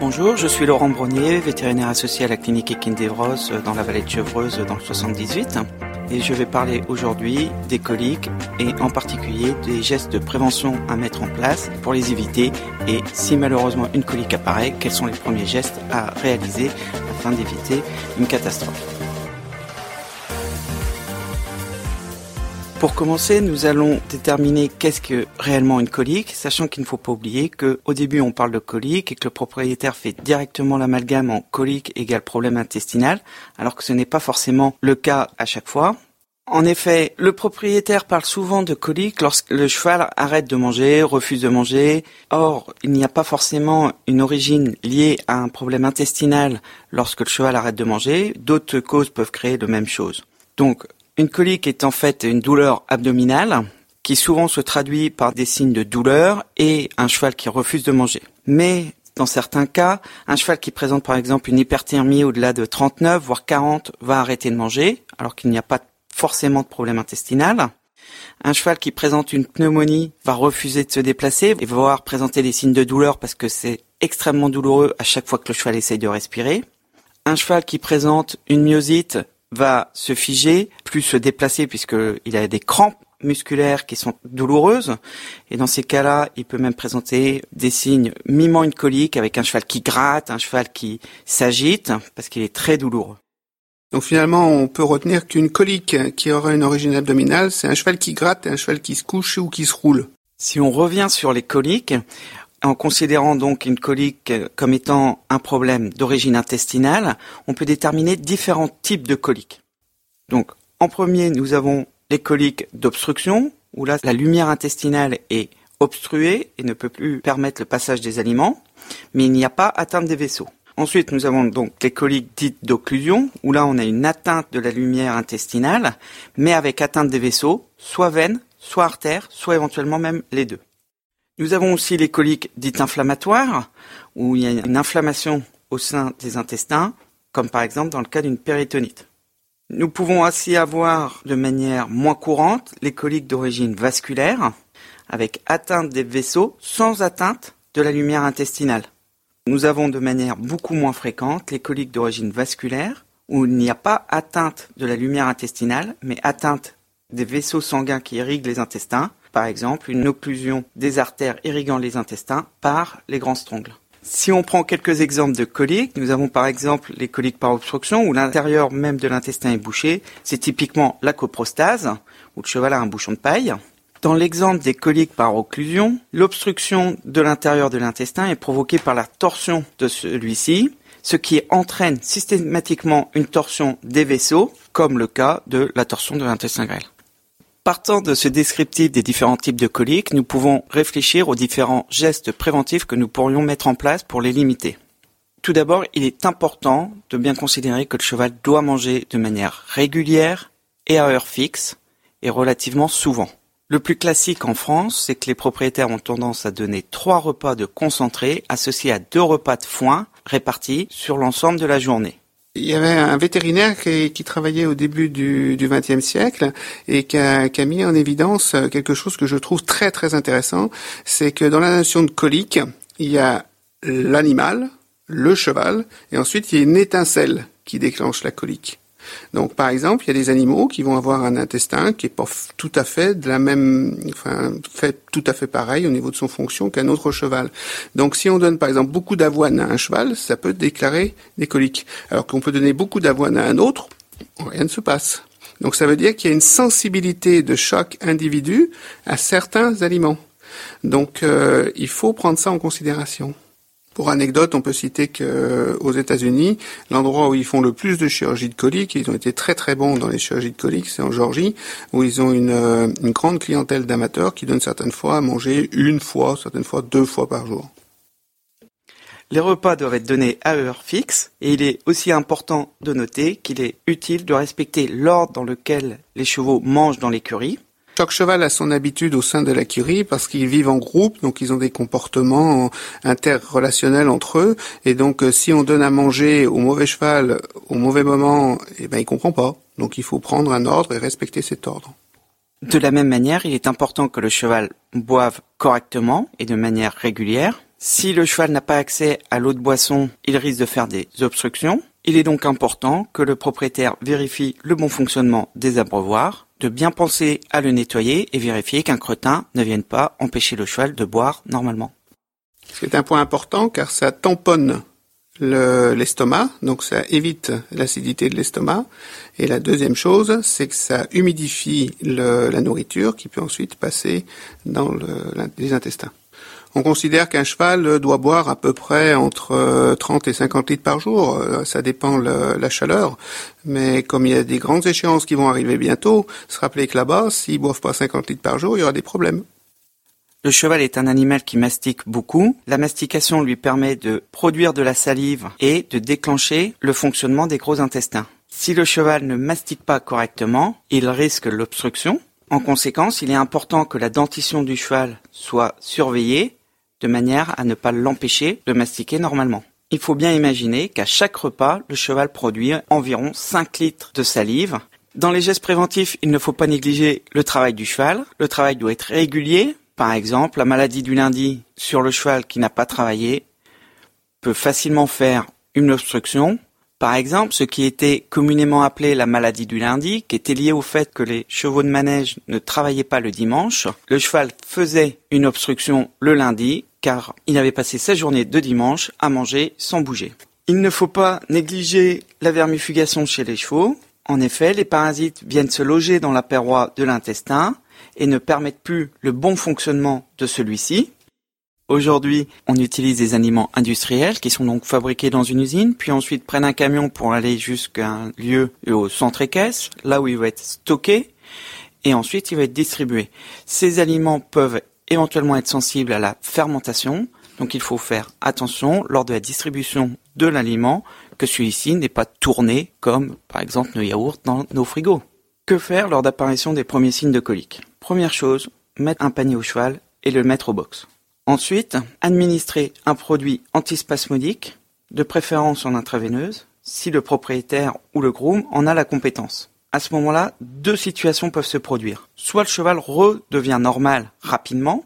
Bonjour, je suis Laurent Bronier, vétérinaire associé à la clinique Equine-d'Evros dans la vallée de Chevreuse dans le 78. Et je vais parler aujourd'hui des coliques et en particulier des gestes de prévention à mettre en place pour les éviter et si malheureusement une colique apparaît, quels sont les premiers gestes à réaliser afin d'éviter une catastrophe? Pour commencer, nous allons déterminer qu'est-ce que réellement une colique, sachant qu'il ne faut pas oublier qu'au début on parle de colique et que le propriétaire fait directement l'amalgame en colique égale problème intestinal, alors que ce n'est pas forcément le cas à chaque fois. En effet, le propriétaire parle souvent de colique lorsque le cheval arrête de manger, refuse de manger. Or, il n'y a pas forcément une origine liée à un problème intestinal lorsque le cheval arrête de manger. D'autres causes peuvent créer de même chose. Donc, une colique est en fait une douleur abdominale qui souvent se traduit par des signes de douleur et un cheval qui refuse de manger. Mais dans certains cas, un cheval qui présente par exemple une hyperthermie au-delà de 39 voire 40 va arrêter de manger alors qu'il n'y a pas forcément de problème intestinal. Un cheval qui présente une pneumonie va refuser de se déplacer et va présenter des signes de douleur parce que c'est extrêmement douloureux à chaque fois que le cheval essaye de respirer. Un cheval qui présente une myosite va se figer, plus se déplacer puisqu'il a des crampes musculaires qui sont douloureuses. Et dans ces cas-là, il peut même présenter des signes mimant une colique avec un cheval qui gratte, un cheval qui s'agite parce qu'il est très douloureux. Donc finalement, on peut retenir qu'une colique qui aurait une origine abdominale, c'est un cheval qui gratte et un cheval qui se couche ou qui se roule. Si on revient sur les coliques, en considérant donc une colique comme étant un problème d'origine intestinale, on peut déterminer différents types de coliques. Donc, en premier, nous avons les coliques d'obstruction, où là, la lumière intestinale est obstruée et ne peut plus permettre le passage des aliments, mais il n'y a pas atteinte des vaisseaux. Ensuite, nous avons donc les coliques dites d'occlusion, où là, on a une atteinte de la lumière intestinale, mais avec atteinte des vaisseaux, soit veine, soit artère, soit éventuellement même les deux. Nous avons aussi les coliques dites inflammatoires, où il y a une inflammation au sein des intestins, comme par exemple dans le cas d'une péritonite. Nous pouvons aussi avoir de manière moins courante les coliques d'origine vasculaire, avec atteinte des vaisseaux sans atteinte de la lumière intestinale. Nous avons de manière beaucoup moins fréquente les coliques d'origine vasculaire, où il n'y a pas atteinte de la lumière intestinale, mais atteinte des vaisseaux sanguins qui irriguent les intestins, par exemple une occlusion des artères irriguant les intestins par les grands strongles. Si on prend quelques exemples de coliques, nous avons par exemple les coliques par obstruction où l'intérieur même de l'intestin est bouché. C'est typiquement la coprostase où le cheval a un bouchon de paille. Dans l'exemple des coliques par occlusion, l'obstruction de l'intérieur de l'intestin est provoquée par la torsion de celui-ci, ce qui entraîne systématiquement une torsion des vaisseaux, comme le cas de la torsion de l'intestin grêle. Partant de ce descriptif des différents types de coliques, nous pouvons réfléchir aux différents gestes préventifs que nous pourrions mettre en place pour les limiter. Tout d'abord, il est important de bien considérer que le cheval doit manger de manière régulière et à heure fixe et relativement souvent. Le plus classique en France, c'est que les propriétaires ont tendance à donner trois repas de concentré associés à deux repas de foin répartis sur l'ensemble de la journée. Il y avait un vétérinaire qui, travaillait au début du XXe siècle et qui a, qui a, mis en évidence quelque chose que je trouve très très intéressant, c'est que dans la notion de colique, il y a l'animal, le cheval, et ensuite il y a une étincelle qui déclenche la colique. Donc, par exemple, il y a des animaux qui vont avoir un intestin qui est pas tout à fait de la même, enfin, fait tout à fait pareil au niveau de son fonction qu'un autre cheval. Donc, si on donne, par exemple, beaucoup d'avoine à un cheval, ça peut déclarer des coliques. Alors qu'on peut donner beaucoup d'avoine à un autre, rien ne se passe. Donc, ça veut dire qu'il y a une sensibilité de chaque individu à certains aliments. Donc, euh, il faut prendre ça en considération. Pour anecdote, on peut citer qu'aux euh, États-Unis, l'endroit où ils font le plus de chirurgie de colique, ils ont été très très bons dans les chirurgies de colique, c'est en Georgie, où ils ont une, euh, une grande clientèle d'amateurs qui donnent certaines fois à manger une fois, certaines fois deux fois par jour. Les repas doivent être donnés à heure fixe et il est aussi important de noter qu'il est utile de respecter l'ordre dans lequel les chevaux mangent dans l'écurie. Chaque cheval a son habitude au sein de la curie parce qu'ils vivent en groupe, donc ils ont des comportements interrelationnels entre eux. Et donc, euh, si on donne à manger au mauvais cheval au mauvais moment, eh ben, il comprend pas. Donc, il faut prendre un ordre et respecter cet ordre. De la même manière, il est important que le cheval boive correctement et de manière régulière. Si le cheval n'a pas accès à l'eau de boisson, il risque de faire des obstructions. Il est donc important que le propriétaire vérifie le bon fonctionnement des abreuvoirs de bien penser à le nettoyer et vérifier qu'un cretin ne vienne pas empêcher le cheval de boire normalement. C'est un point important car ça tamponne l'estomac, donc ça évite l'acidité de l'estomac. Et la deuxième chose, c'est que ça humidifie la nourriture qui peut ensuite passer dans les intestins. On considère qu'un cheval doit boire à peu près entre 30 euh, et 50 litres par jour. Euh, ça dépend la chaleur. Mais comme il y a des grandes échéances qui vont arriver bientôt, se rappeler que là-bas, s'ils boivent pas 50 litres par jour, il y aura des problèmes. Le cheval est un animal qui mastique beaucoup. La mastication lui permet de produire de la salive et de déclencher le fonctionnement des gros intestins. Si le cheval ne mastique pas correctement, il risque l'obstruction. En conséquence, il est important que la dentition du cheval soit surveillée de manière à ne pas l'empêcher de mastiquer normalement. Il faut bien imaginer qu'à chaque repas, le cheval produit environ 5 litres de salive. Dans les gestes préventifs, il ne faut pas négliger le travail du cheval. Le travail doit être régulier. Par exemple, la maladie du lundi sur le cheval qui n'a pas travaillé peut facilement faire une obstruction par exemple, ce qui était communément appelé la maladie du lundi, qui était lié au fait que les chevaux de manège ne travaillaient pas le dimanche, le cheval faisait une obstruction le lundi, car il avait passé sa journée de dimanche à manger sans bouger. Il ne faut pas négliger la vermifugation chez les chevaux. En effet, les parasites viennent se loger dans la paroi de l'intestin et ne permettent plus le bon fonctionnement de celui-ci. Aujourd'hui, on utilise des aliments industriels qui sont donc fabriqués dans une usine, puis ensuite prennent un camion pour aller jusqu'à un lieu au centre équestre, là où il va être stocké, et ensuite il va être distribué. Ces aliments peuvent éventuellement être sensibles à la fermentation, donc il faut faire attention lors de la distribution de l'aliment que celui-ci n'est pas tourné comme par exemple le yaourt dans nos frigos. Que faire lors d'apparition des premiers signes de colique? Première chose, mettre un panier au cheval et le mettre au box. Ensuite, administrer un produit antispasmodique, de préférence en intraveineuse, si le propriétaire ou le groom en a la compétence. À ce moment-là, deux situations peuvent se produire. Soit le cheval redevient normal rapidement.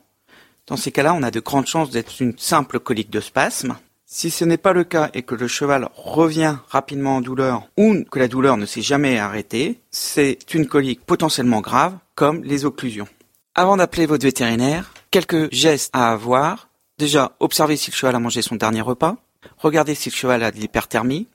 Dans ces cas-là, on a de grandes chances d'être une simple colique de spasme. Si ce n'est pas le cas et que le cheval revient rapidement en douleur ou que la douleur ne s'est jamais arrêtée, c'est une colique potentiellement grave comme les occlusions. Avant d'appeler votre vétérinaire, quelques gestes à avoir. Déjà, observez si le cheval a mangé son dernier repas. Regardez si le cheval a de l'hyperthermie.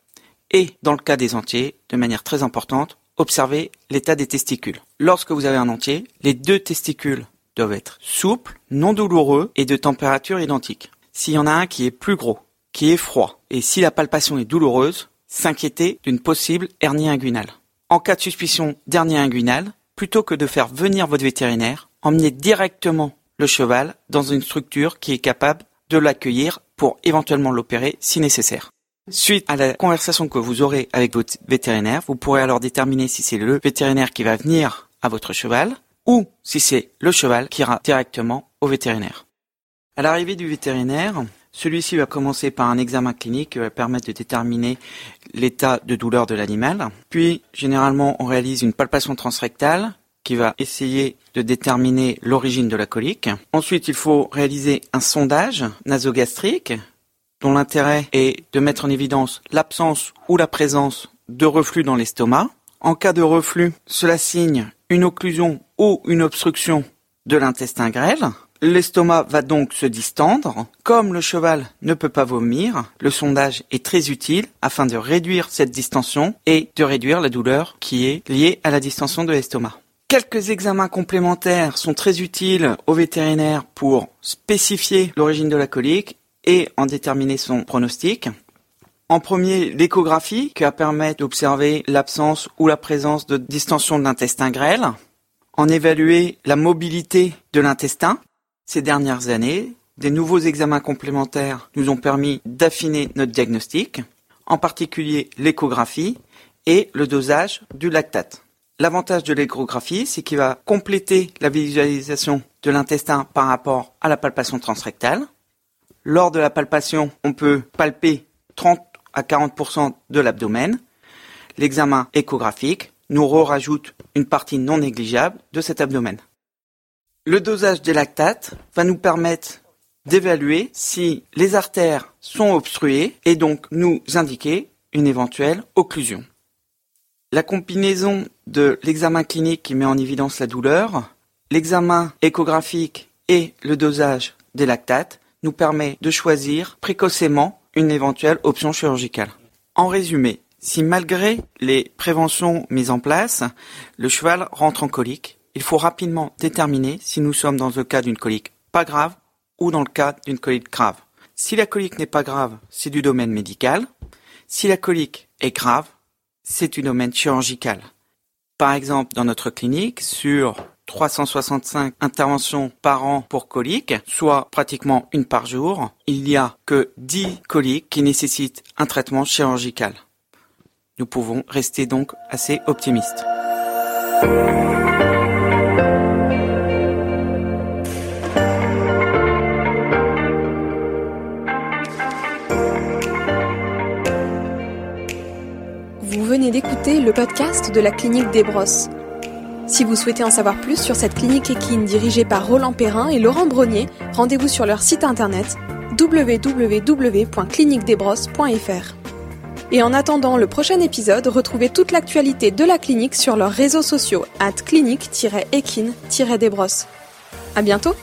Et, dans le cas des entiers, de manière très importante, observez l'état des testicules. Lorsque vous avez un entier, les deux testicules doivent être souples, non douloureux et de température identique. S'il y en a un qui est plus gros, qui est froid, et si la palpation est douloureuse, s'inquiéter d'une possible hernie inguinale. En cas de suspicion d'hernie inguinale, plutôt que de faire venir votre vétérinaire, emmenez directement le cheval dans une structure qui est capable de l'accueillir pour éventuellement l'opérer si nécessaire. Suite à la conversation que vous aurez avec votre vétérinaire, vous pourrez alors déterminer si c'est le vétérinaire qui va venir à votre cheval ou si c'est le cheval qui ira directement au vétérinaire. À l'arrivée du vétérinaire, celui-ci va commencer par un examen clinique qui va permettre de déterminer l'état de douleur de l'animal. Puis, généralement, on réalise une palpation transrectale qui va essayer de déterminer l'origine de la colique. Ensuite, il faut réaliser un sondage nasogastrique dont l'intérêt est de mettre en évidence l'absence ou la présence de reflux dans l'estomac. En cas de reflux, cela signe une occlusion ou une obstruction de l'intestin grêle. L'estomac va donc se distendre. Comme le cheval ne peut pas vomir, le sondage est très utile afin de réduire cette distension et de réduire la douleur qui est liée à la distension de l'estomac. Quelques examens complémentaires sont très utiles aux vétérinaires pour spécifier l'origine de la colique et en déterminer son pronostic. En premier, l'échographie qui va permettre d'observer l'absence ou la présence de distension de l'intestin grêle. En évaluer la mobilité de l'intestin. Ces dernières années, des nouveaux examens complémentaires nous ont permis d'affiner notre diagnostic, en particulier l'échographie et le dosage du lactate. L'avantage de l'échographie, c'est qu'il va compléter la visualisation de l'intestin par rapport à la palpation transrectale. Lors de la palpation, on peut palper 30 à 40% de l'abdomen. L'examen échographique nous rajoute une partie non négligeable de cet abdomen. Le dosage des lactates va nous permettre d'évaluer si les artères sont obstruées et donc nous indiquer une éventuelle occlusion. La combinaison de l'examen clinique qui met en évidence la douleur, l'examen échographique et le dosage des lactates nous permet de choisir précocement une éventuelle option chirurgicale. En résumé, si malgré les préventions mises en place, le cheval rentre en colique, il faut rapidement déterminer si nous sommes dans le cas d'une colique pas grave ou dans le cas d'une colique grave. Si la colique n'est pas grave, c'est du domaine médical. Si la colique est grave, c'est du domaine chirurgical. Par exemple, dans notre clinique, sur 365 interventions par an pour coliques, soit pratiquement une par jour, il n'y a que 10 coliques qui nécessitent un traitement chirurgical. Nous pouvons rester donc assez optimistes. Le podcast de la clinique des Brosses. Si vous souhaitez en savoir plus sur cette clinique équine dirigée par Roland Perrin et Laurent Brognier, rendez-vous sur leur site internet www.cliniquedesbrosses.fr. Et en attendant le prochain épisode, retrouvez toute l'actualité de la clinique sur leurs réseaux sociaux at clinique-équine-desbrosses. À bientôt!